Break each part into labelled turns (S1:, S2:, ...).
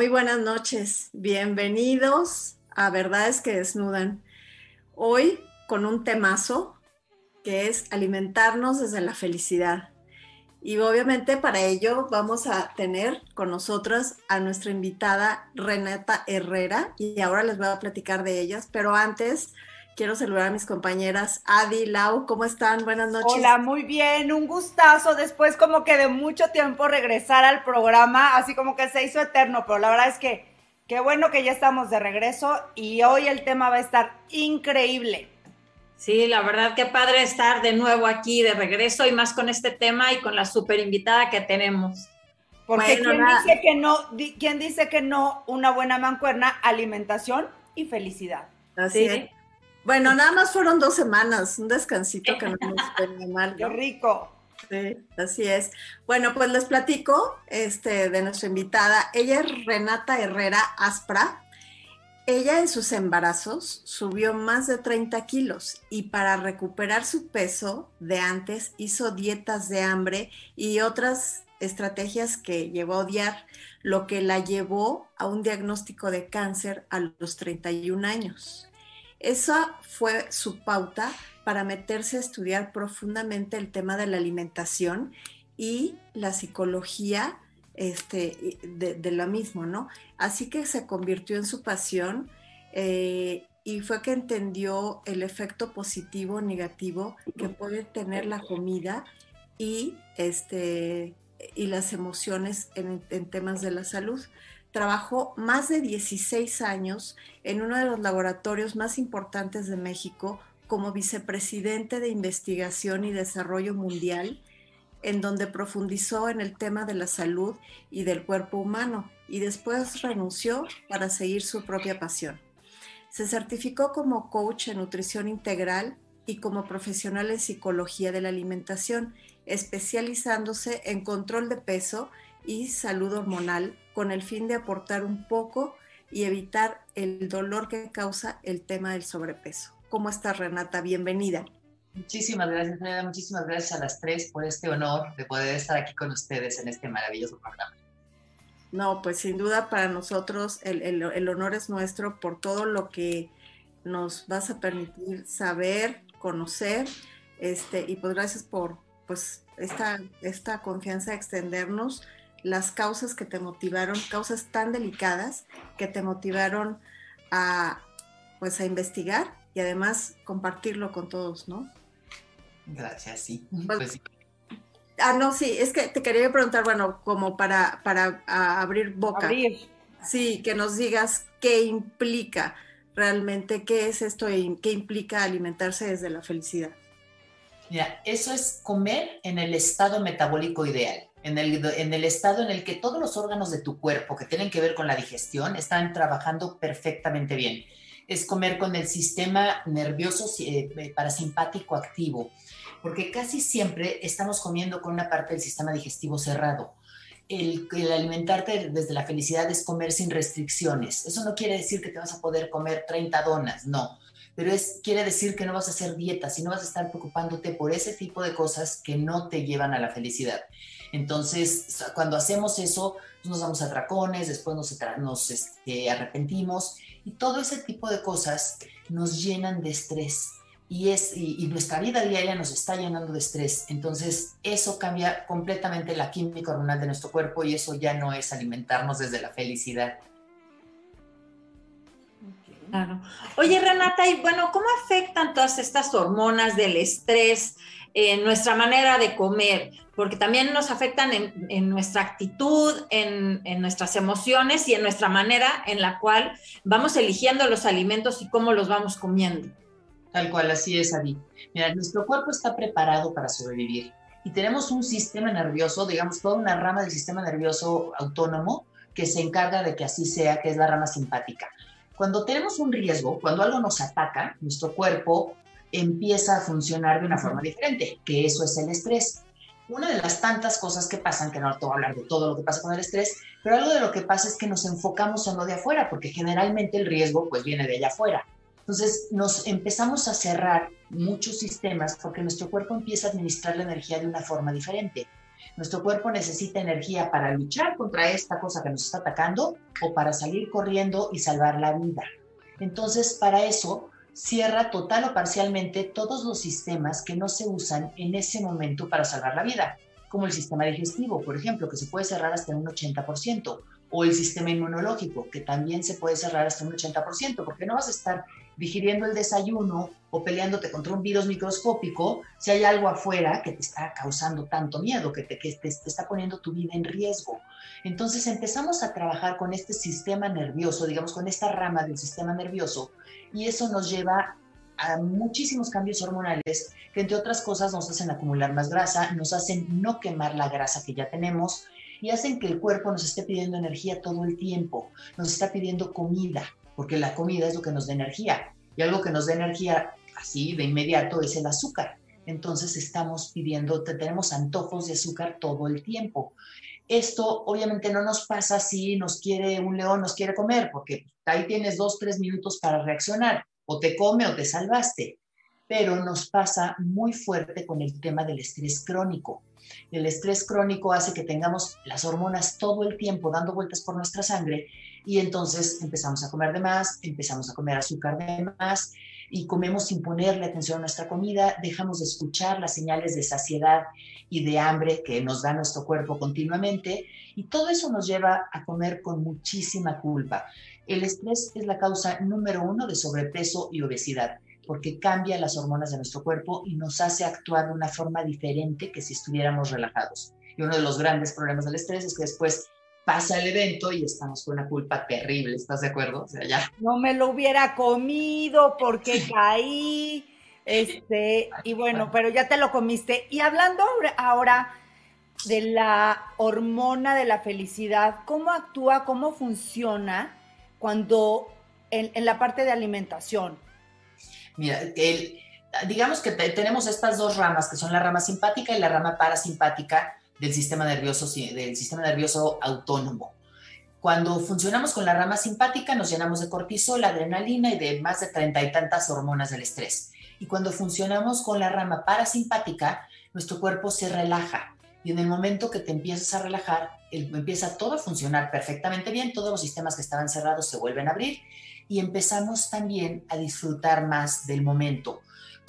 S1: Muy buenas noches. Bienvenidos a Verdades que Desnudan. Hoy con un temazo que es alimentarnos desde la felicidad. Y obviamente para ello vamos a tener con nosotras a nuestra invitada Renata Herrera y ahora les voy a platicar de ellas, pero antes quiero saludar a mis compañeras Adi, Lau, ¿cómo están? Buenas noches.
S2: Hola, muy bien, un gustazo después como que de mucho tiempo regresar al programa, así como que se hizo eterno, pero la verdad es que qué bueno que ya estamos de regreso y hoy el tema va a estar increíble.
S3: Sí, la verdad que padre estar de nuevo aquí, de regreso y más con este tema y con la super invitada que tenemos.
S2: Porque ¿quién dice que no, quién dice que no una buena mancuerna, alimentación y felicidad?
S1: Así es. Bueno, nada más fueron dos semanas, un descansito que no nos fue mal.
S2: Qué rico.
S1: Sí, así es. Bueno, pues les platico este, de nuestra invitada. Ella es Renata Herrera Aspra. Ella en sus embarazos subió más de 30 kilos y para recuperar su peso de antes hizo dietas de hambre y otras estrategias que llevó a odiar, lo que la llevó a un diagnóstico de cáncer a los 31 años. Esa fue su pauta para meterse a estudiar profundamente el tema de la alimentación y la psicología este, de, lo mismo, ¿no? Así que se convirtió en su pasión eh, y fue que entendió el efecto positivo o negativo que puede tener la comida y, este, las emociones en temas de la salud trabajó más de 16 años en uno de los laboratorios más importantes de México como vicepresidente de investigación y desarrollo mundial, en donde profundizó en el tema de la salud y del cuerpo humano y después renunció para seguir su propia pasión. Se certificó como coach en nutrición integral y como profesional en psicología de la alimentación, especializándose en control de peso y salud hormonal con el fin de aportar un poco y evitar el dolor que causa el tema del sobrepeso. ¿Cómo estás, Renata? Bienvenida.
S4: Muchísimas gracias, Muchísimas gracias a las tres por este honor de poder estar aquí con ustedes en este maravilloso programa.
S1: No, pues sin duda para nosotros el, el, honor es nuestro por todo lo que nos vas a permitir saber, conocer, este, y pues gracias por pues esta, esta confianza, extendernos las causas que te motivaron, causas tan delicadas que te motivaron a, pues, a investigar y además compartirlo con todos, ¿no?
S4: Gracias, sí.
S1: Pues, pues ah, no, sí, es que te quería preguntar, bueno, como para, para abrir boca.
S2: Abrir.
S1: Sí, que nos digas qué implica realmente, qué es esto y qué implica alimentarse desde la felicidad.
S4: Mira, eso es comer en el estado metabólico ideal en el, estado en el que todos los órganos de tu cuerpo que tienen que ver con la digestión están trabajando perfectamente bien. Es comer con el sistema nervioso eh, eh, parasimpático activo, porque casi siempre estamos comiendo con una parte del sistema digestivo cerrado. El, el, alimentarte desde la felicidad es comer sin restricciones. Eso no quiere decir que te vas a poder comer 30 donas, no. Pero quiere decir que no vas a hacer dieta, sino vas a estar preocupándote por ese tipo de cosas que no te llevan a la felicidad. Entonces, cuando hacemos eso, pues, nos damos atracones, después nos, este, arrepentimos y todo ese tipo de cosas nos llenan de estrés. Y, es, y, nuestra vida diaria nos está llenando de estrés. Entonces, eso cambia completamente la química hormonal de nuestro cuerpo y eso ya no es alimentarnos desde la felicidad.
S3: Claro. Oye, Renata, y bueno, ¿cómo afectan todas estas hormonas del estrés en nuestra manera de comer? porque también nos afectan en, nuestra actitud, en, nuestras emociones y en nuestra manera en la cual vamos eligiendo los alimentos y cómo los vamos comiendo.
S4: Tal cual, así es, Adi. Mira, nuestro cuerpo está preparado para sobrevivir y tenemos un sistema nervioso, digamos, toda una rama del sistema nervioso autónomo que se encarga de que así sea, que es la rama simpática. Cuando tenemos un riesgo, cuando algo nos ataca, nuestro cuerpo empieza a funcionar de una forma diferente, que eso es el estrés una de las tantas cosas que pasan, que no te voy a hablar de todo lo que pasa con el estrés, pero algo de lo que pasa es que nos enfocamos en lo de afuera, porque generalmente el riesgo pues viene de allá afuera. Entonces nos empezamos a cerrar muchos sistemas porque nuestro cuerpo empieza a administrar la energía de una forma diferente. Nuestro cuerpo necesita energía para luchar contra esta cosa que nos está atacando o para salir corriendo y salvar la vida. Entonces, para eso, cierra total o parcialmente todos los sistemas que no se usan en ese momento para salvar la vida, como el sistema digestivo, por ejemplo, que se puede cerrar hasta un 80%, o el sistema inmunológico, que también se puede cerrar hasta un 80%, porque no vas a estar digiriendo el desayuno o peleándote contra un virus microscópico si hay algo afuera que te está causando tanto miedo, que te, que te, está poniendo tu vida en riesgo. Entonces empezamos a trabajar con este sistema nervioso, digamos, con esta rama del sistema nervioso, y eso nos lleva a muchísimos cambios hormonales que entre otras cosas nos hacen acumular más grasa, nos hacen no quemar la grasa que ya tenemos y hacen que el cuerpo nos esté pidiendo energía todo el tiempo, nos está pidiendo comida, porque la comida es lo que nos da energía. Y algo que nos da energía así de inmediato es el azúcar. Entonces estamos pidiendo, tenemos antojos de azúcar todo el tiempo. Esto obviamente no nos pasa si nos quiere un león, nos quiere comer, porque ahí tienes dos, tres minutos para reaccionar. O te come o te salvaste. Pero nos pasa muy fuerte con el tema del estrés crónico. El estrés crónico hace que tengamos las hormonas todo el tiempo dando vueltas por nuestra sangre y entonces empezamos a comer de más, empezamos a comer azúcar de más y comemos sin ponerle atención a nuestra comida, dejamos de escuchar las señales de saciedad y de hambre que nos da nuestro cuerpo continuamente y todo eso nos lleva a comer con muchísima culpa. El estrés es la causa número uno de sobrepeso y obesidad porque cambia las hormonas de nuestro cuerpo y nos hace actuar de una forma diferente que si estuviéramos relajados. Y uno de los grandes problemas del estrés es que después pasa el evento y estamos con una culpa terrible, ¿estás de acuerdo? O sea, ya.
S2: No me lo hubiera comido porque caí, este, y bueno, pero ya te lo comiste. Y hablando ahora de la hormona de la felicidad, ¿cómo actúa, cómo funciona cuando en, en la parte de alimentación?
S4: Mira, el, digamos que tenemos estas dos ramas, que son la rama simpática y la rama parasimpática del sistema nervioso, del sistema nervioso autónomo. Cuando funcionamos con la rama simpática, nos llenamos de cortisol, adrenalina y de más de treinta y tantas hormonas del estrés. Y cuando funcionamos con la rama parasimpática, nuestro cuerpo se relaja. Y en el momento que te empiezas a relajar, empieza todo a funcionar perfectamente bien, todos los sistemas que estaban cerrados se vuelven a abrir y empezamos también a disfrutar más del momento.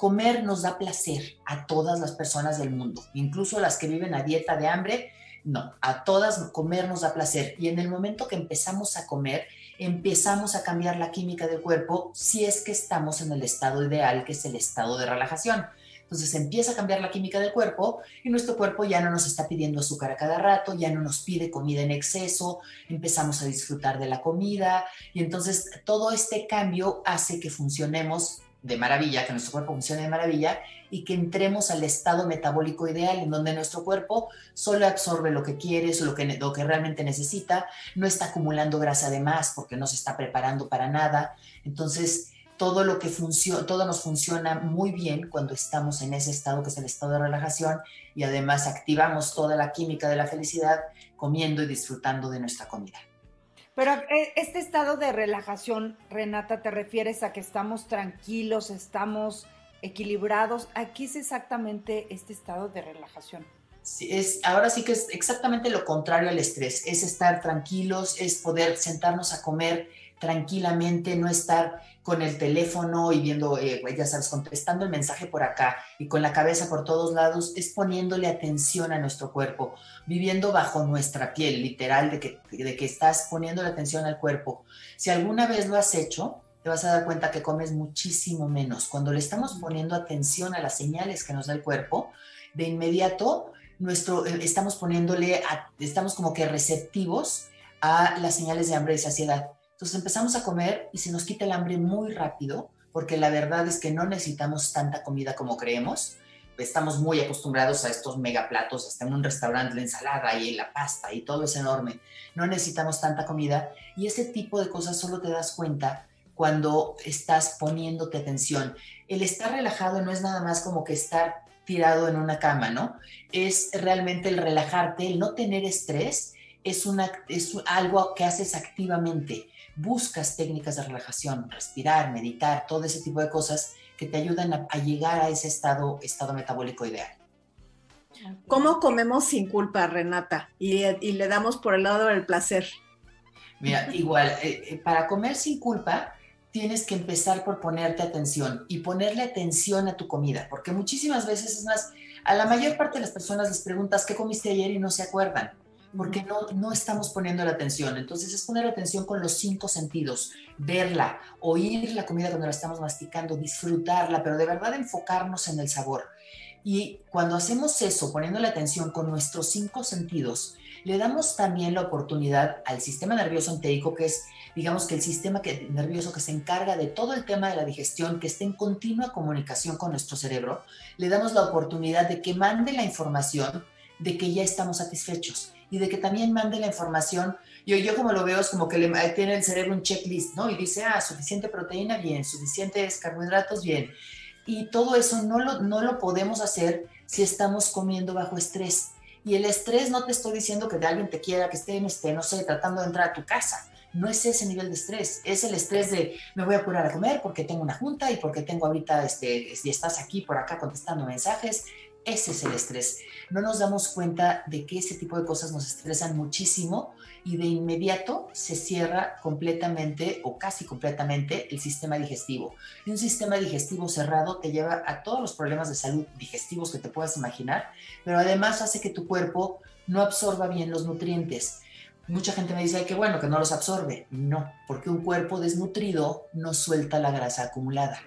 S4: Comer nos da placer a todas las personas del mundo, incluso las que viven a dieta de hambre, no, a todas comer nos da placer. Y en el momento que empezamos a comer, empezamos a cambiar la química del cuerpo si es que estamos en el estado ideal, que es el estado de relajación. Entonces empieza a cambiar la química del cuerpo y nuestro cuerpo ya no nos está pidiendo azúcar a cada rato, ya no nos pide comida en exceso, empezamos a disfrutar de la comida y entonces todo este cambio hace que funcionemos de maravilla, que nuestro cuerpo funcione de maravilla y que entremos al estado metabólico ideal en donde nuestro cuerpo solo absorbe lo que quiere, lo que, lo que realmente necesita, no está acumulando grasa de más porque no se está preparando para nada. Entonces, todo lo que funciona, todo nos funciona muy bien cuando estamos en ese estado que es el estado de relajación y además activamos toda la química de la felicidad comiendo y disfrutando de nuestra comida.
S2: Pero eh, este estado de relajación, Renata, ¿te refieres a que estamos tranquilos, estamos equilibrados? Aquí es exactamente este estado de relajación.
S4: Sí, es, ahora sí que es exactamente lo contrario al estrés, es estar tranquilos, es poder sentarnos a comer tranquilamente, no estar con el teléfono y viendo, eh, ya sabes, contestando el mensaje por acá y con la cabeza por todos lados, es poniéndole atención a nuestro cuerpo, viviendo bajo nuestra piel, literal, de que, de que estás poniéndole atención al cuerpo. Si alguna vez lo has hecho, te vas a dar cuenta que comes muchísimo menos. Cuando le estamos poniendo atención a las señales que nos da el cuerpo, de inmediato nuestro, eh, estamos poniéndole, estamos como que receptivos a las señales de hambre y saciedad. Entonces empezamos a comer y se nos quita el hambre muy rápido, porque la verdad es que no necesitamos tanta comida como creemos. Estamos muy acostumbrados a estos megaplatos, hasta en un restaurante, la ensalada y la pasta y todo es enorme. No necesitamos tanta comida y ese tipo de cosas solo te das cuenta cuando estás poniéndote atención. El estar relajado no es nada más como que estar tirado en una cama, ¿no? Es realmente el relajarte, el no tener estrés, es, una, es algo que haces activamente buscas técnicas de relajación, respirar, meditar, todo ese tipo de cosas que te ayudan a, llegar a ese estado, estado metabólico ideal.
S1: ¿Cómo comemos sin culpa, Renata? Y, y, le damos por el lado del placer.
S4: Mira, igual, eh, eh, para comer sin culpa, tienes que empezar por ponerte atención y ponerle atención a tu comida, porque muchísimas veces es más, a la mayor parte de las personas les preguntas qué comiste ayer y no se acuerdan porque no, no estamos poniendo la atención. Entonces es poner atención con los cinco sentidos, verla, oír la comida cuando la estamos masticando, disfrutarla, pero de verdad enfocarnos en el sabor. Y cuando hacemos eso, poniendo la atención con nuestros cinco sentidos, le damos también la oportunidad al sistema nervioso entérico, que es, digamos que el sistema que, nervioso que se encarga de todo el tema de la digestión, que esté en continua comunicación con nuestro cerebro, le damos la oportunidad de que mande la información de que ya estamos satisfechos y de que también mande la información. Yo, yo como lo veo es como que le, tiene el cerebro un checklist, ¿no? Y dice, ah, suficiente proteína, bien, suficientes carbohidratos, bien. Y todo eso no lo, no lo podemos hacer si estamos comiendo bajo estrés. Y el estrés no te estoy diciendo que de alguien te quiera, que esté, esté, no sé, tratando de entrar a tu casa. No es ese nivel de estrés, es el estrés de me voy a apurar a comer porque tengo una junta y porque tengo ahorita, este, si estás aquí por acá contestando mensajes, ese es el estrés. No nos damos cuenta de que ese tipo de cosas nos estresan muchísimo y de inmediato se cierra completamente o casi completamente el sistema digestivo. Y un sistema digestivo cerrado te lleva a todos los problemas de salud digestivos que te puedas imaginar, pero además hace que tu cuerpo no absorba bien los nutrientes. Mucha gente me dice que bueno, que no los absorbe. No, porque un cuerpo desnutrido no suelta la grasa acumulada,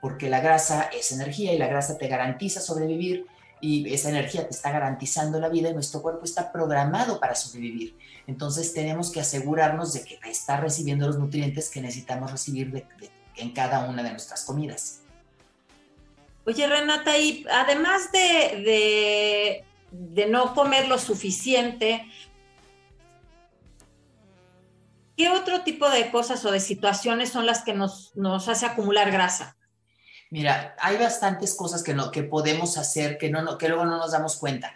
S4: porque la grasa es energía y la grasa te garantiza sobrevivir y esa energía te está garantizando la vida y nuestro cuerpo está programado para sobrevivir. Entonces tenemos que asegurarnos de que está recibiendo los nutrientes que necesitamos recibir en cada una de nuestras comidas.
S3: Oye, Renata, y además de, de, no comer lo suficiente, ¿qué otro tipo de cosas o de situaciones son las que nos, nos hace acumular grasa?
S4: Mira, hay bastantes cosas que, no, que podemos hacer que, no, que luego no nos damos cuenta.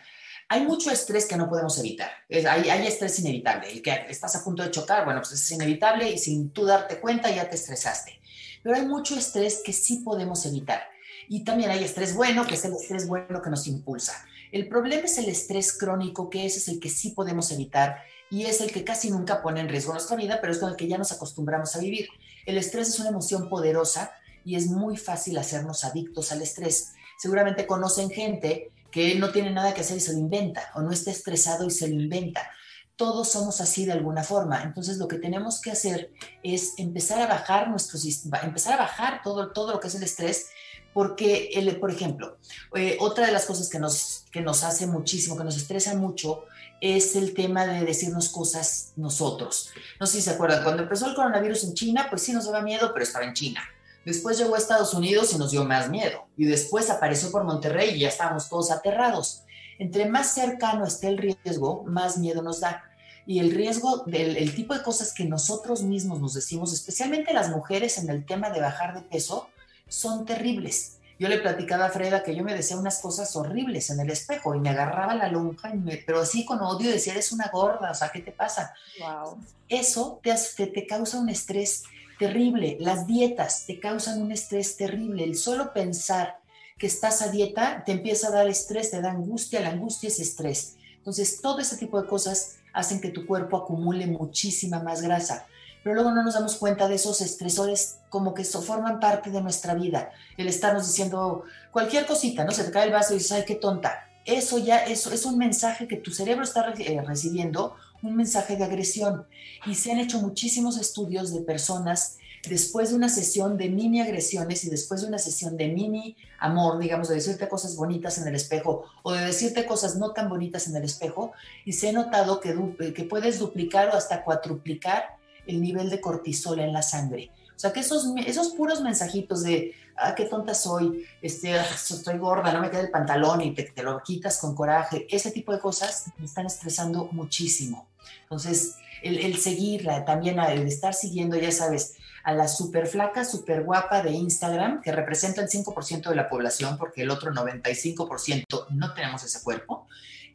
S4: Hay mucho estrés que no podemos evitar. hay, hay, estrés inevitable. El que estás a punto de chocar, bueno, pues es inevitable y sin tú darte cuenta ya te estresaste. Pero hay mucho estrés que sí podemos evitar. Y también hay estrés bueno, que es el estrés bueno que nos impulsa. El problema es el estrés crónico, que ese es el que sí podemos evitar y es el que casi nunca pone en riesgo nuestra vida, pero es con el que ya nos acostumbramos a vivir. El estrés es una emoción poderosa y es muy fácil hacernos adictos al estrés. Seguramente conocen gente que no tiene nada que hacer y se lo inventa, o no está estresado y se lo inventa. Todos somos así de alguna forma. Entonces lo que tenemos que hacer es empezar a bajar nuestro sistema, empezar a bajar todo, todo lo que es el estrés, porque, el, por ejemplo, eh, otra de las cosas que nos, que nos hace muchísimo, que nos estresa mucho, es el tema de decirnos cosas nosotros. No sé si se acuerdan, cuando empezó el coronavirus en China, pues sí nos daba miedo, pero estaba en China. Después llegó a Estados Unidos y nos dio más miedo. Y después apareció por Monterrey y ya estábamos todos aterrados. Entre más cercano esté el riesgo, más miedo nos da. Y el riesgo del el tipo de cosas que nosotros mismos nos decimos, especialmente las mujeres en el tema de bajar de peso, son terribles. Yo le platicaba a Freda que yo me decía unas cosas horribles en el espejo y me agarraba la lonja, pero así con odio decía, eres una gorda, o sea, ¿qué te pasa? Wow. Eso te, te causa un estrés terrible. Las dietas te causan un estrés terrible. El solo pensar que estás a dieta te empieza a dar estrés, te da angustia, la angustia es estrés. Entonces, todo ese tipo de cosas hacen que tu cuerpo acumule muchísima más grasa. Pero luego no nos damos cuenta de esos estresores como que eso forman parte de nuestra vida. El estarnos diciendo cualquier cosita, ¿no? Se te cae el vaso y dices, ay, qué tonta. Eso ya eso es un mensaje que tu cerebro está eh, recibiendo un mensaje de agresión. Y se han hecho muchísimos estudios de personas después de una sesión de mini agresiones y después de una sesión de mini amor, digamos, de decirte cosas bonitas en el espejo o de decirte cosas no tan bonitas en el espejo, y se ha notado que, que puedes duplicar o hasta cuatruplicar el nivel de cortisol en la sangre. O sea, que esos, esos puros mensajitos de, ah, qué tonta soy, este, ah, estoy gorda, no me queda el pantalón y te, te, lo quitas con coraje, ese tipo de cosas me están estresando muchísimo. Entonces, el, el seguirla, también el estar siguiendo, ya sabes, a la super flaca, super guapa de Instagram, que representa el 5% de la población, porque el otro 95% no tenemos ese cuerpo,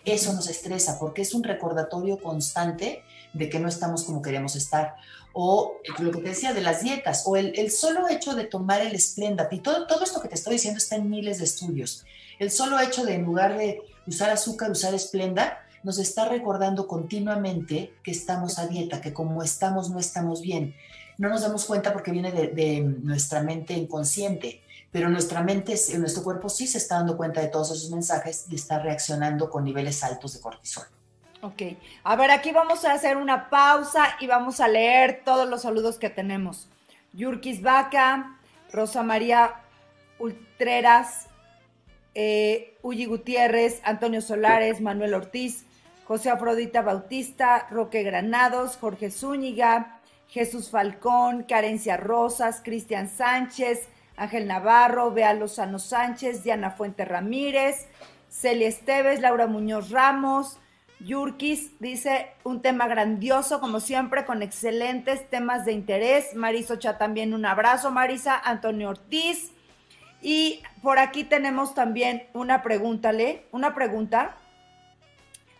S4: eso nos estresa porque es un recordatorio constante de que no estamos como queremos estar. O lo que te decía de las dietas, o el, solo hecho de tomar el Splenda, y todo, todo esto que te estoy diciendo está en miles de estudios. El solo hecho de en lugar de usar azúcar, usar Splenda, nos está recordando continuamente que estamos a dieta, que como estamos no estamos bien. No nos damos cuenta porque viene de, nuestra mente inconsciente, pero nuestra mente, nuestro cuerpo sí se está dando cuenta de todos esos mensajes y está reaccionando con niveles altos de cortisol.
S2: Ok, a ver, aquí vamos a hacer una pausa y vamos a leer todos los saludos que tenemos. Yurkis Vaca, Rosa María Ultreras, eh, Gutiérrez, Antonio Solares, Manuel Ortiz, José Afrodita Bautista, Roque Granados, Jorge Zúñiga, Jesús Falcón, Carencia Rosas, Cristian Sánchez, Ángel Navarro, Bea Lozano Sánchez, Diana Fuente Ramírez, Celia Esteves, Laura Muñoz Ramos, Yurkis dice un tema grandioso, como siempre, con excelentes temas de interés. Marisocha también un abrazo, Marisa, Antonio Ortiz. Y por aquí tenemos también una pregunta, ¿le? Una pregunta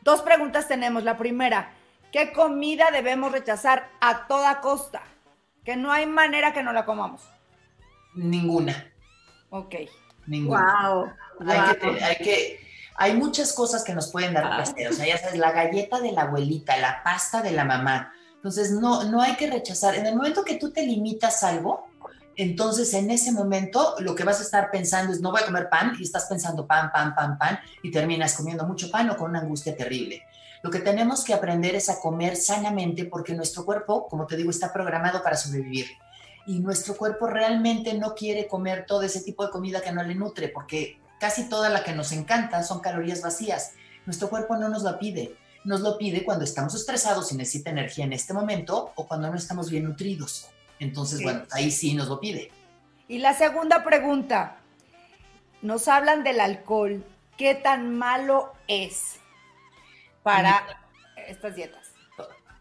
S2: Dos preguntas tenemos. La primera, ¿qué comida debemos rechazar a toda costa? Que no hay manera que no la comamos.
S4: Ninguna.
S2: Ok.
S4: Ninguna. Wow. Hay, Que, hay, que, hay muchas cosas que nos pueden dar placer. O sea, ya sabes, la galleta de la abuelita, la pasta de la mamá. Entonces, no, no hay que rechazar. En el momento que tú te limitas algo, entonces en ese momento lo que vas a estar pensando es no voy a comer pan y estás pensando pan, pan, pan, pan y terminas comiendo mucho pan o con una angustia terrible. Lo que tenemos que aprender es a comer sanamente porque nuestro cuerpo, como te digo, está programado para sobrevivir. Y nuestro cuerpo realmente no quiere comer todo ese tipo de comida que no le nutre porque casi toda la que nos encanta son calorías vacías. Nuestro cuerpo no nos la pide. Nos lo pide cuando estamos estresados y necesita energía en este momento o cuando no estamos bien nutridos. Entonces, bueno, ahí sí nos lo pide.
S2: Y la segunda pregunta, nos hablan del alcohol. ¿Qué tan malo es para estas dietas?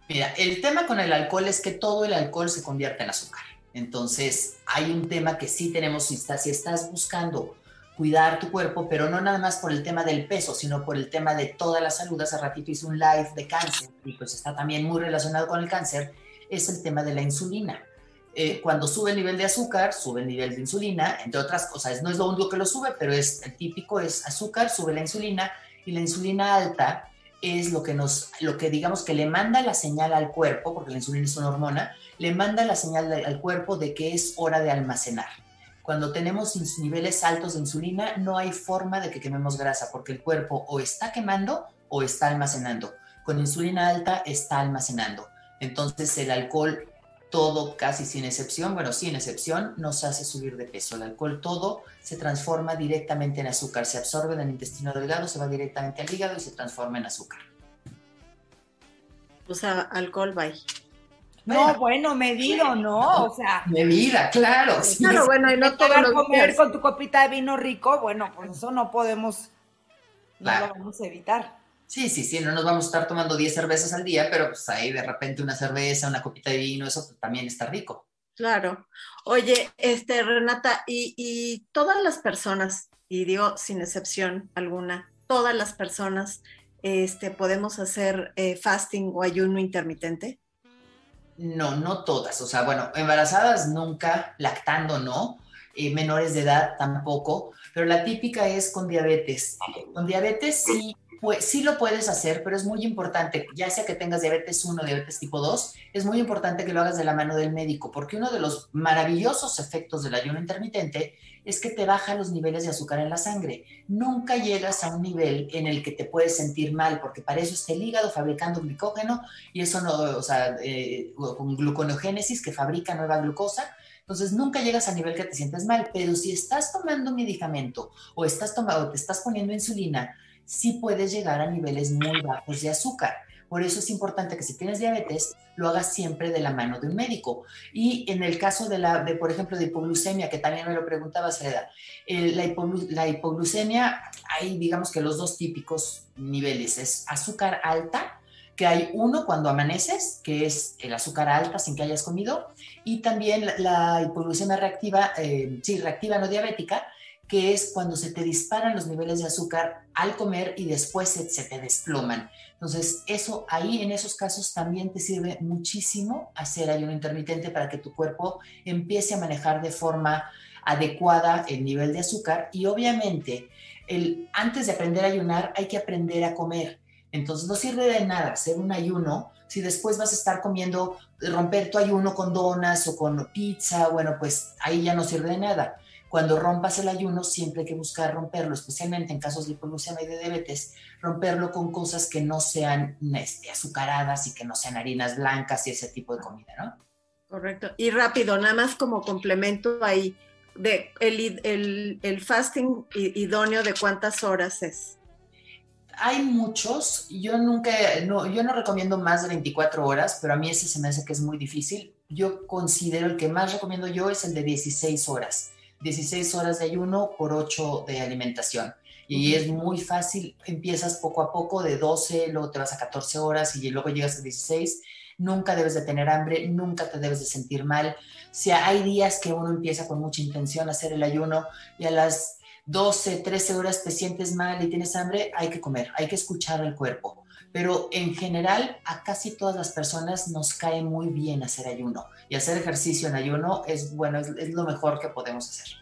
S4: Mira, el tema con el alcohol es que todo el alcohol se convierte en azúcar. Entonces, hay un tema que sí tenemos, si estás buscando cuidar tu cuerpo, pero no nada más por el tema del peso, sino por el tema de toda la salud. Hace ratito hice un live de cáncer y pues está también muy relacionado con el cáncer, es el tema de la insulina. Eh, cuando sube el nivel de azúcar, sube el nivel de insulina, entre otras cosas. No es lo único que lo sube, pero es el típico es azúcar, sube la insulina y la insulina alta es lo que nos, lo que digamos que le manda la señal al cuerpo, porque la insulina es una hormona, le manda la señal al cuerpo de que es hora de almacenar. Cuando tenemos niveles altos de insulina, no hay forma de que quememos grasa, porque el cuerpo o está quemando o está almacenando. Con insulina alta está almacenando. Entonces el alcohol todo, casi sin excepción, bueno, sin excepción, nos hace subir de peso. El alcohol todo se transforma directamente en azúcar, se absorbe en el intestino delgado, se va directamente al hígado y se transforma en azúcar.
S1: O sea, alcohol bye.
S2: No, bueno, medido, ¿no? O sea.
S4: Medida, claro.
S2: claro, bueno, y no te vas a comer con tu copita de vino rico, bueno, pues eso no podemos, no lo vamos a evitar.
S4: Sí, sí, sí, no nos vamos a estar tomando 10 cervezas al día, pero pues ahí de repente una cerveza, una copita de vino, eso pues, también está rico.
S1: Claro. Oye, este, Renata, y, todas las personas, y digo sin excepción alguna, todas las personas este, podemos hacer eh, fasting o ayuno intermitente?
S4: No, no todas. O sea, bueno, embarazadas nunca, lactando no, eh, menores de edad tampoco, pero la típica es con diabetes. Con diabetes sí pues sí lo puedes hacer, pero es muy importante, ya sea que tengas diabetes 1 o diabetes tipo 2, es muy importante que lo hagas de la mano del médico, porque uno de los maravillosos efectos del ayuno intermitente es que te baja los niveles de azúcar en la sangre. Nunca llegas a un nivel en el que te puedes sentir mal, porque para eso está el hígado fabricando glicógeno y eso no, o sea, eh, con gluconogénesis que fabrica nueva glucosa. Entonces nunca llegas al nivel que te sientes mal, pero si estás tomando medicamento o estás tomando, te estás poniendo insulina, sí puedes llegar a niveles muy bajos de azúcar. Por eso es importante que si tienes diabetes, lo hagas siempre de la mano de un médico. Y en el caso de, la, de por ejemplo, de hipoglucemia, que también me lo preguntaba la, la hipoglucemia, hay digamos que los dos típicos niveles, es azúcar alta, que hay uno cuando amaneces, que es el azúcar alta sin que hayas comido, y también la, hipoglucemia reactiva, eh, sí, reactiva no diabética, que es cuando se te disparan los niveles de azúcar al comer y después se, te desploman. Entonces, eso ahí en esos casos también te sirve muchísimo hacer ayuno intermitente para que tu cuerpo empiece a manejar de forma adecuada el nivel de azúcar y obviamente el, antes de aprender a ayunar hay que aprender a comer. Entonces no sirve de nada hacer un ayuno si después vas a estar comiendo, romper tu ayuno con donas o con pizza, bueno, pues ahí ya no sirve de nada. Cuando rompas el ayuno, siempre hay que buscar romperlo, especialmente en casos de hipoglucemia y de diabetes, romperlo con cosas que no sean este, azucaradas y que no sean harinas blancas y ese tipo de comida, ¿no?
S1: Correcto. Y rápido, nada más como complemento ahí, de el, el, el fasting idóneo de cuántas horas es
S4: hay muchos, yo nunca, no, yo no recomiendo más de 24 horas, pero a mí ese se me hace que es muy difícil. Yo considero el que más recomiendo yo es el de 16 horas. 16 horas de ayuno por 8 de alimentación. Y es muy fácil, empiezas poco a poco de 12, luego te vas a 14 horas y luego llegas a 16. Nunca debes de tener hambre, nunca te debes de sentir mal. Si hay días que uno empieza con mucha intención a hacer el ayuno y a las 12, 13 horas te sientes mal y tienes hambre, hay que comer, hay que escuchar al cuerpo. Pero en general a casi todas las personas nos cae muy bien hacer ayuno y hacer ejercicio en ayuno es bueno, es, lo mejor que podemos hacer.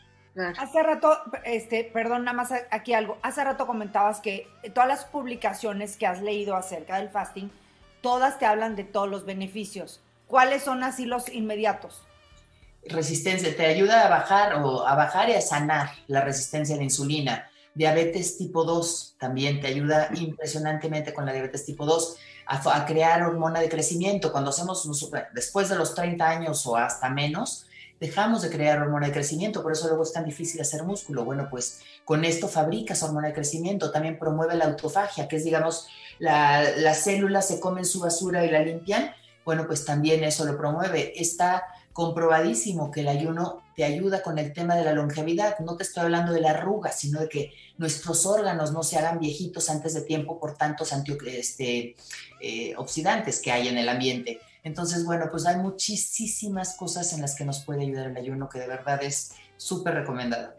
S2: Hace rato, este, perdón, nada más aquí algo. Hace rato comentabas que todas las publicaciones que has leído acerca del fasting, todas te hablan de todos los beneficios. ¿Cuáles son así los inmediatos?
S4: resistencia, te ayuda a bajar o a bajar y a sanar la resistencia a la insulina. Diabetes tipo 2 también te ayuda impresionantemente con la diabetes tipo 2 a, crear hormona de crecimiento. Cuando hacemos, después de los 30 años o hasta menos, dejamos de crear hormona de crecimiento, por eso luego es tan difícil hacer músculo. Bueno, pues con esto fabricas hormona de crecimiento, también promueve la autofagia, que es, digamos, las células se comen su basura y la limpian. Bueno, pues también eso lo promueve. Está comprobadísimo que el ayuno te ayuda con el tema de la longevidad. No te estoy hablando de la arruga, sino de que nuestros órganos no se hagan viejitos antes de tiempo por tantos este, eh, oxidantes que hay en el ambiente. Entonces, bueno, pues hay muchísimas cosas en las que nos puede ayudar el ayuno que de verdad es súper recomendado.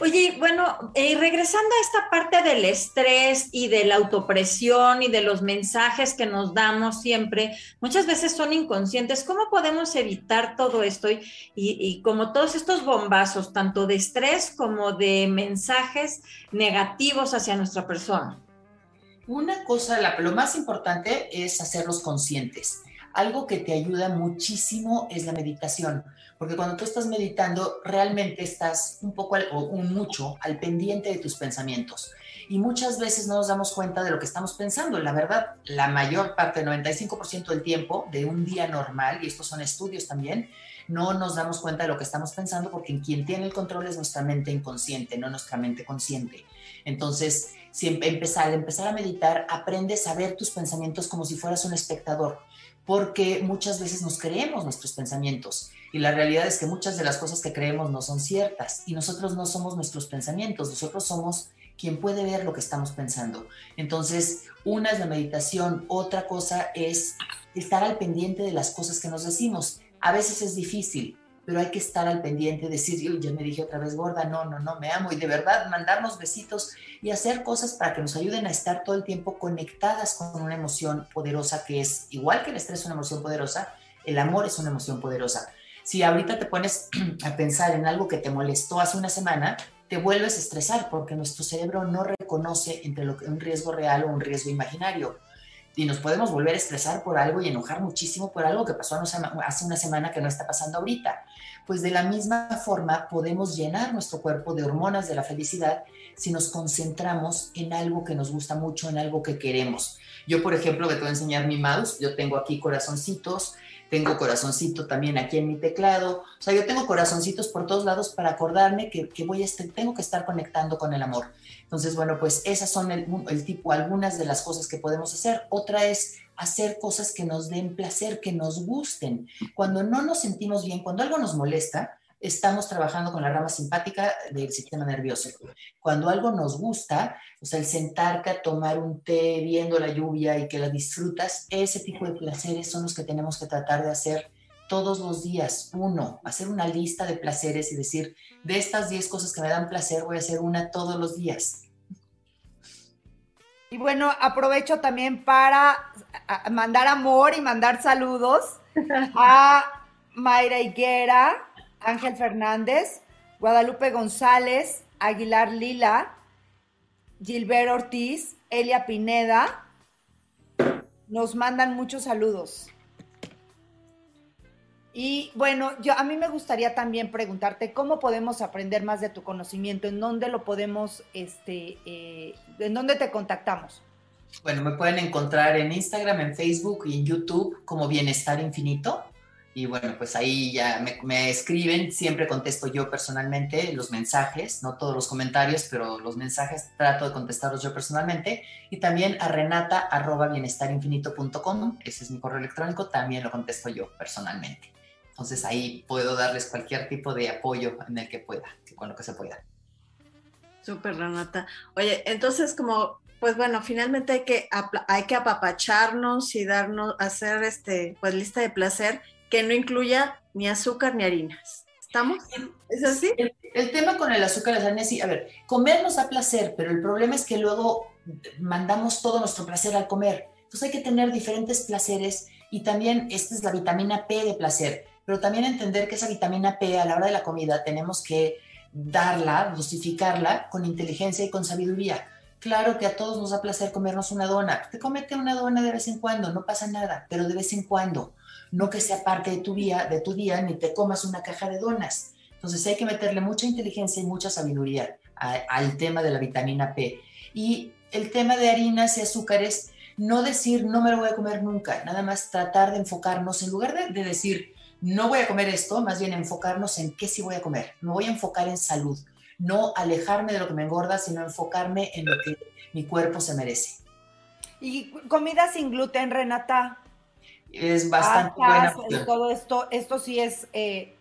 S3: Oye, bueno, eh, regresando a esta parte del estrés y de la autopresión y de los mensajes que nos damos siempre, muchas veces son inconscientes. ¿Cómo podemos evitar todo esto y, y como todos estos bombazos, tanto de estrés como de mensajes negativos hacia nuestra persona?
S4: Una cosa, lo más importante es hacerlos conscientes. Algo que te ayuda muchísimo es la meditación porque cuando tú estás meditando, realmente estás un poco o un mucho al pendiente de tus pensamientos. Y muchas veces no nos damos cuenta de lo que estamos pensando. La verdad, la mayor parte, el 95% del tiempo de un día normal, y estos son estudios también, no nos damos cuenta de lo que estamos pensando porque quien tiene el control es nuestra mente inconsciente, no nuestra mente consciente. Entonces, si empezar, empezar a meditar, aprendes a ver tus pensamientos como si fueras un espectador, porque muchas veces nos creemos nuestros pensamientos y la realidad es que muchas de las cosas que creemos no son ciertas y nosotros no somos nuestros pensamientos, nosotros somos quien puede ver lo que estamos pensando. Entonces, una es la meditación, otra cosa es estar al pendiente de las cosas que nos decimos. A veces es difícil, pero hay que estar al pendiente, decir, yo ya me dije otra vez gorda, no, no, no, me amo y de verdad mandarnos besitos y hacer cosas para que nos ayuden a estar todo el tiempo conectadas con una emoción poderosa que es igual que el estrés es una emoción poderosa, el amor es una emoción poderosa. Si ahorita te pones a pensar en algo que te molestó hace una semana, te vuelves a estresar porque nuestro cerebro no reconoce entre lo que un riesgo real o un riesgo imaginario. Y nos podemos volver a estresar por algo y enojar muchísimo por algo que pasó hace una semana que no está pasando ahorita. Pues de la misma forma podemos llenar nuestro cuerpo de hormonas de la felicidad si nos concentramos en algo que nos gusta mucho, en algo que queremos. Yo, por ejemplo, te voy a enseñar mi mouse. Yo tengo aquí corazoncitos, tengo corazoncito también aquí en mi teclado, o sea, yo tengo corazoncitos por todos lados para acordarme que, voy a tengo que estar conectando con el amor. Entonces, bueno, pues esas son el tipo, algunas de las cosas que podemos hacer. Otra es hacer cosas que nos den placer, que nos gusten. Cuando no nos sentimos bien, cuando algo nos molesta, estamos trabajando con la rama simpática del sistema nervioso. Cuando algo nos gusta, o sea, el sentarte a tomar un té viendo la lluvia y que la disfrutas, ese tipo de placeres son los que tenemos que tratar de hacer todos los días, uno, hacer una lista de placeres y decir, de estas 10 cosas que me dan placer, voy a hacer una todos los días.
S2: Y bueno, aprovecho también para mandar amor y mandar saludos a Mayra Higuera, Ángel Fernández, Guadalupe González, Aguilar Lila, Gilbert Ortiz, Elia Pineda. Nos mandan muchos saludos. Y bueno, yo a mí me gustaría también preguntarte cómo podemos aprender más de tu conocimiento, en dónde lo podemos, este, eh, en dónde te contactamos.
S4: Bueno, me pueden encontrar en Instagram, en Facebook y en YouTube como Bienestar Infinito. Y bueno, pues ahí ya me, me, escriben, siempre contesto yo personalmente los mensajes, no todos los comentarios, pero los mensajes trato de contestarlos yo personalmente. Y también a renata arroba bienestarinfinito.com, ese es mi correo electrónico, también lo contesto yo personalmente. Entonces ahí puedo darles cualquier tipo de apoyo en el que pueda, con lo que se pueda.
S1: Súper, Renata. Oye, entonces como, pues bueno, finalmente hay que, hay que apapacharnos y darnos, hacer este, pues lista de placer que no incluya ni azúcar ni harinas. ¿Estamos? ¿Es así?
S4: El, tema con el azúcar las harinas, sí, a ver, comer nos da placer, pero el problema es que luego mandamos todo nuestro placer al comer. Entonces hay que tener diferentes placeres y también esta es la vitamina P de placer pero también entender que esa vitamina P a la hora de la comida tenemos que darla, dosificarla con inteligencia y con sabiduría. Claro que a todos nos da placer comernos una dona. Te comete una dona de vez en cuando, no pasa nada, pero de vez en cuando. No que sea parte de tu día, de tu día ni te comas una caja de donas. Entonces hay que meterle mucha inteligencia y mucha sabiduría al tema de la vitamina P. Y el tema de harinas y azúcares, no decir no me lo voy a comer nunca, nada más tratar de enfocarnos en lugar de, de decir no voy a comer esto, más bien enfocarnos en qué sí voy a comer. Me voy a enfocar en salud, no alejarme de lo que me engorda, sino enfocarme en lo que mi cuerpo se merece.
S2: ¿Y comida sin gluten, Renata?
S4: Es bastante buena.
S2: Todo esto, esto sí es... Eh,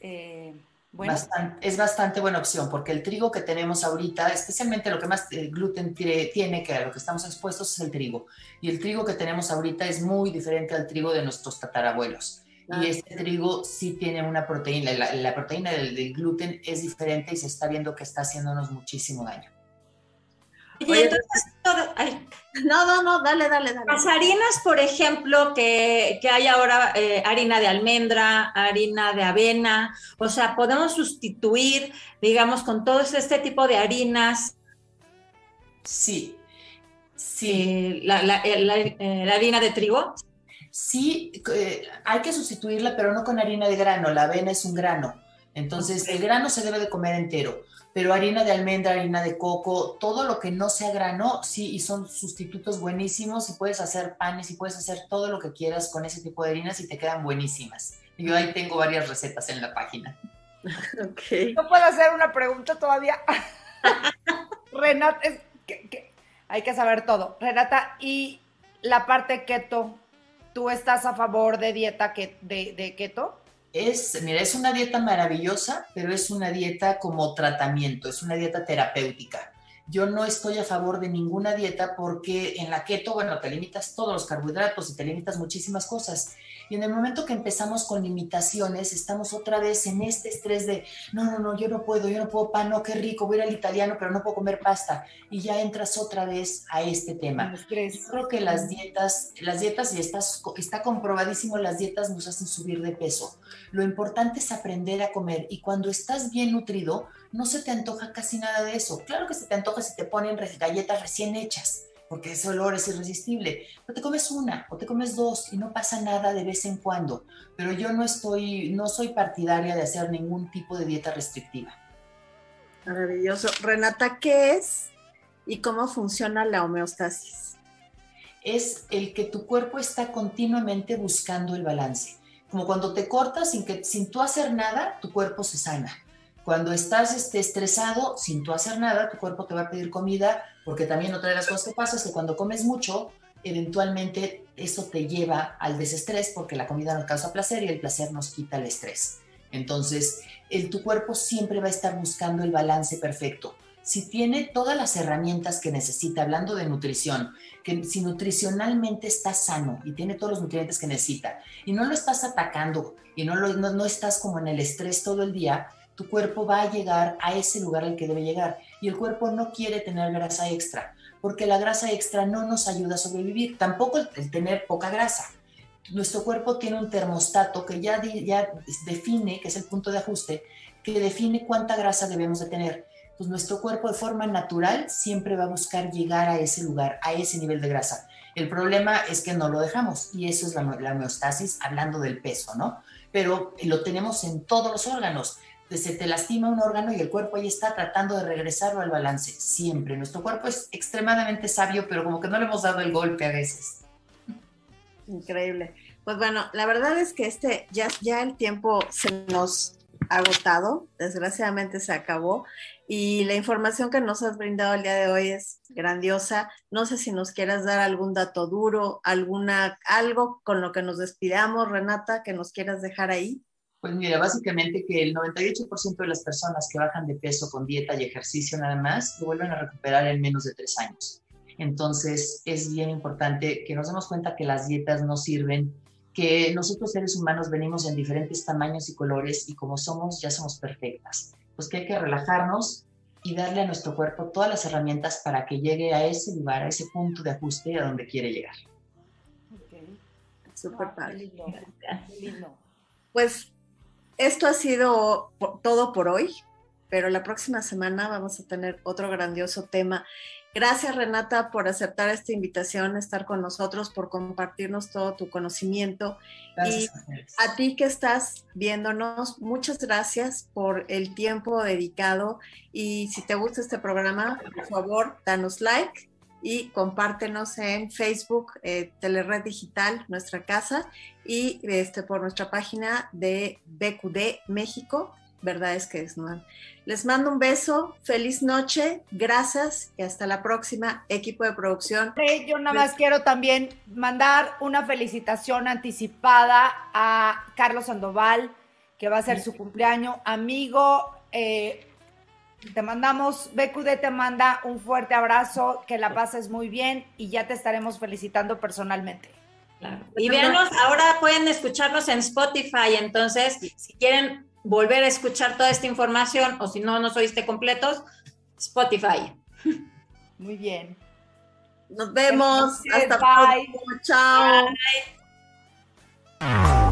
S2: eh, bueno.
S4: es bastante buena opción porque el trigo que tenemos ahorita, especialmente lo que más gluten tiene, que a lo que estamos expuestos es el trigo. Y el trigo que tenemos ahorita es muy diferente al trigo de nuestros tatarabuelos. Y ah. este trigo sí tiene una proteína, la, proteína del, gluten es diferente y se está viendo que está haciéndonos muchísimo daño.
S3: Y entonces, no, no, no, dale, dale, dale. Las harinas, por ejemplo, que, que hay ahora eh, harina de almendra, harina de avena, o sea, podemos sustituir, digamos, con todo este tipo de harinas.
S4: Sí, sí.
S3: Eh, la, la, eh, la harina de trigo
S4: sí eh, hay que sustituirla, pero no con harina de grano, la avena es un grano. Entonces, el grano se debe de comer entero, pero harina de almendra, harina de coco, todo lo que no sea grano, sí, y son sustitutos buenísimos y puedes hacer panes y puedes hacer todo lo que quieras con ese tipo de harinas y te quedan buenísimas. Yo ahí tengo varias recetas en la página.
S2: Okay. ¿No puedo hacer una pregunta todavía? Renata, es que, hay que saber todo. Renata, ¿y la parte keto ¿Tú estás a favor de dieta que, de, keto?
S4: Es, mira, es una dieta maravillosa, pero es una dieta como tratamiento, es una dieta terapéutica. Yo no estoy a favor de ninguna dieta porque en la keto, bueno, te limitas todos los carbohidratos y te limitas muchísimas cosas. Y en el momento que empezamos con limitaciones, estamos otra vez en este estrés de, no, no, no, yo no puedo, yo no puedo pan, no, qué rico, voy a ir al italiano, pero no puedo comer pasta. Y ya entras otra vez a este tema. creo que las dietas, las dietas, y está, está comprobadísimo, las dietas nos hacen subir de peso. Lo importante es aprender a comer y cuando estás bien nutrido, no se te antoja casi nada de eso. Claro que se te antoja si te ponen galletas recién hechas porque ese olor es irresistible. Pero te comes una o te comes dos y no pasa nada de vez en cuando. Pero yo no estoy, no soy partidaria de hacer ningún tipo de dieta restrictiva.
S1: Maravilloso. Renata, ¿qué es y cómo funciona la homeostasis?
S4: Es el que tu cuerpo está continuamente buscando el balance. Como cuando te cortas sin, que, sin tú hacer nada, tu cuerpo se sana. Cuando estás este, estresado, sin tú hacer nada, tu cuerpo te va a pedir comida, porque también otra de las cosas que pasa es que cuando comes mucho, eventualmente eso te lleva al desestrés, porque la comida nos causa placer y el placer nos quita el estrés. Entonces, el, tu cuerpo siempre va a estar buscando el balance perfecto. si tiene todas las herramientas que necesita, hablando de nutrición, que si nutricionalmente está sano y tiene todos los nutrientes que necesita, y no lo estás atacando y no, lo, no, estás como en el estrés todo el día, tu cuerpo va a llegar a ese lugar al que debe llegar. Y el cuerpo no quiere tener grasa extra, porque la grasa extra no nos ayuda a sobrevivir, tampoco el, tener poca grasa. Nuestro cuerpo tiene un termostato que ya, ya define, que es el punto de ajuste, que define cuánta grasa debemos de tener pues nuestro cuerpo de forma natural siempre va a buscar llegar a ese lugar, a ese nivel de grasa. El problema es que no lo dejamos y eso es la, la homeostasis hablando del peso, ¿no? Pero lo tenemos en todos los órganos. Se te lastima un órgano y el cuerpo ahí está tratando de regresarlo al balance, siempre. Nuestro cuerpo es extremadamente sabio, pero como que no le hemos dado el golpe a veces.
S1: Increíble. Pues bueno, la verdad es que este ya, ya el tiempo se nos agotado, desgraciadamente se acabó y la información que nos has brindado el día de hoy es grandiosa. No sé si nos quieras dar algún dato duro, alguna algo con lo que nos despidamos, Renata, que nos quieras dejar ahí.
S4: Pues mira, básicamente que el 98% de las personas que bajan de peso con dieta y ejercicio nada más lo vuelven a recuperar en menos de tres años. Entonces es bien importante que nos demos cuenta que las dietas no sirven que nosotros seres humanos venimos en diferentes tamaños y colores y como somos ya somos perfectas. Pues que hay que relajarnos y darle a nuestro cuerpo todas las herramientas para que llegue a ese lugar, a ese punto de ajuste a donde quiere llegar.
S1: Okay. Súper ah, padre. Pues esto ha sido todo por hoy, pero la próxima semana vamos a tener otro grandioso tema Gracias Renata por aceptar esta invitación, estar con nosotros, por compartirnos todo tu conocimiento. y a ti que estás viéndonos, muchas gracias por el tiempo dedicado. Y si te gusta este programa, por favor, danos like y compártenos en Facebook, eh, Telered Digital, nuestra casa, y este, por nuestra página de BQD México verdad es que es no. Les mando un beso, feliz noche, gracias y hasta la próxima, equipo de producción.
S2: yo nada más quiero también mandar una felicitación anticipada a Carlos Sandoval, que va a ser su cumpleaños, amigo. Eh, te mandamos, BQD te manda un fuerte abrazo, que la pases muy bien y ya te estaremos felicitando personalmente.
S3: Y véanos, ahora pueden escucharnos en Spotify, entonces, si quieren volver a escuchar toda esta información o si no nos oíste completos, Spotify.
S2: Muy bien.
S1: Nos vemos. Hasta pronto. Chao. Bye.